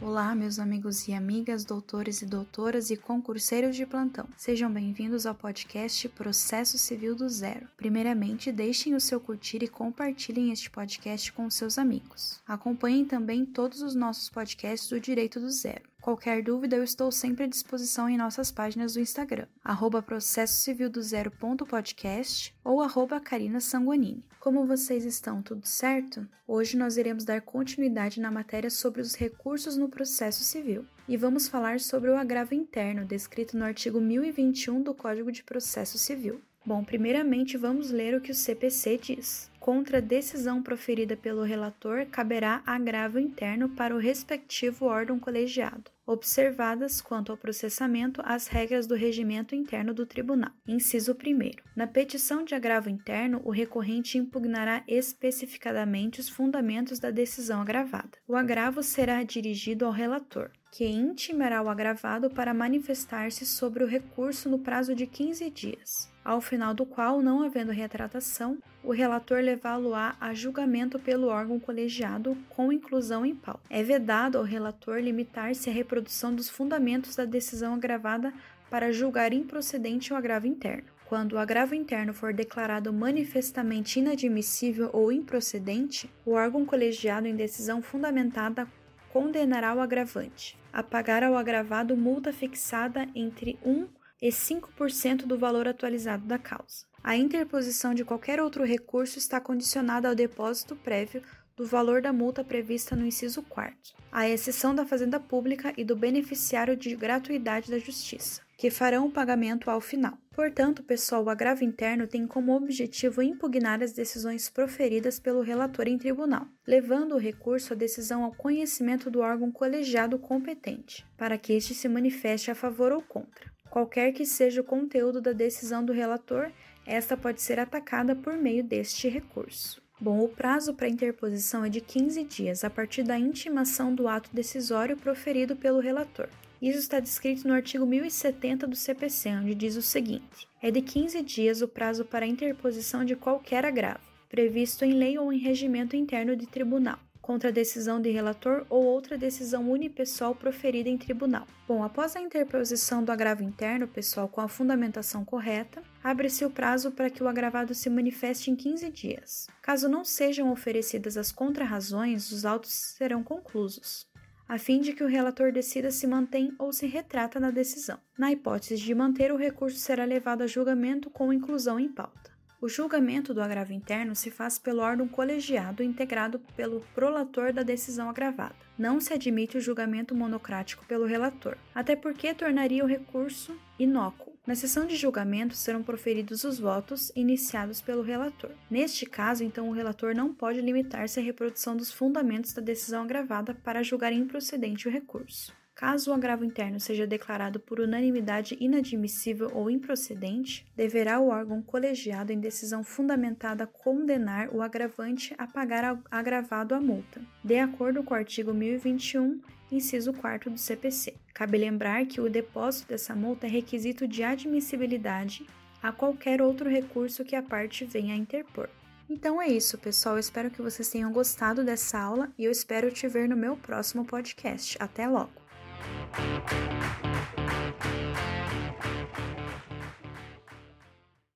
Olá, meus amigos e amigas, doutores e doutoras e concurseiros de plantão. Sejam bem-vindos ao podcast Processo Civil do Zero. Primeiramente, deixem o seu curtir e compartilhem este podcast com seus amigos. Acompanhem também todos os nossos podcasts do Direito do Zero. Qualquer dúvida, eu estou sempre à disposição em nossas páginas do Instagram, arroba processo civil do zero.podcast ou arroba Karina Sanguanini. Como vocês estão, tudo certo? Hoje nós iremos dar continuidade na matéria sobre os recursos no processo civil e vamos falar sobre o agravo interno descrito no artigo 1021 do Código de Processo Civil. Bom, primeiramente vamos ler o que o CPC diz. Contra decisão proferida pelo relator, caberá agravo interno para o respectivo órgão colegiado, observadas quanto ao processamento as regras do regimento interno do tribunal. Inciso 1. Na petição de agravo interno, o recorrente impugnará especificadamente os fundamentos da decisão agravada. O agravo será dirigido ao relator, que intimará o agravado para manifestar-se sobre o recurso no prazo de 15 dias ao final do qual, não havendo retratação, o relator levá-lo-á a julgamento pelo órgão colegiado com inclusão em pauta. É vedado ao relator limitar-se à reprodução dos fundamentos da decisão agravada para julgar improcedente o agravo interno. Quando o agravo interno for declarado manifestamente inadmissível ou improcedente, o órgão colegiado em decisão fundamentada condenará o agravante a pagar ao agravado multa fixada entre 1 e 5% do valor atualizado da causa. A interposição de qualquer outro recurso está condicionada ao depósito prévio do valor da multa prevista no inciso 4, à exceção da Fazenda Pública e do beneficiário de gratuidade da Justiça, que farão o pagamento ao final. Portanto, pessoal, o agravo interno tem como objetivo impugnar as decisões proferidas pelo relator em tribunal, levando o recurso à decisão ao conhecimento do órgão colegiado competente, para que este se manifeste a favor ou contra. Qualquer que seja o conteúdo da decisão do relator, esta pode ser atacada por meio deste recurso. Bom, o prazo para interposição é de 15 dias a partir da intimação do ato decisório proferido pelo relator. Isso está descrito no artigo 1070 do CPC, onde diz o seguinte: é de 15 dias o prazo para interposição de qualquer agravo, previsto em lei ou em regimento interno de tribunal, contra a decisão de relator ou outra decisão unipessoal proferida em tribunal. Bom, após a interposição do agravo interno, pessoal, com a fundamentação correta, abre-se o prazo para que o agravado se manifeste em 15 dias. Caso não sejam oferecidas as contrarrazões, os autos serão conclusos, a fim de que o relator decida se mantém ou se retrata na decisão. Na hipótese de manter, o recurso será levado a julgamento com inclusão em pauta. O julgamento do agravo interno se faz pelo órgão colegiado integrado pelo prolator da decisão agravada. Não se admite o julgamento monocrático pelo relator, até porque tornaria o recurso inócuo. Na sessão de julgamento serão proferidos os votos iniciados pelo relator. Neste caso, então, o relator não pode limitar-se à reprodução dos fundamentos da decisão agravada para julgar improcedente o recurso. Caso o agravo interno seja declarado por unanimidade inadmissível ou improcedente, deverá o órgão colegiado em decisão fundamentada condenar o agravante a pagar agravado a multa, de acordo com o artigo 1021, inciso 4 do CPC. Cabe lembrar que o depósito dessa multa é requisito de admissibilidade a qualquer outro recurso que a parte venha a interpor. Então é isso, pessoal. Eu espero que vocês tenham gostado dessa aula e eu espero te ver no meu próximo podcast. Até logo!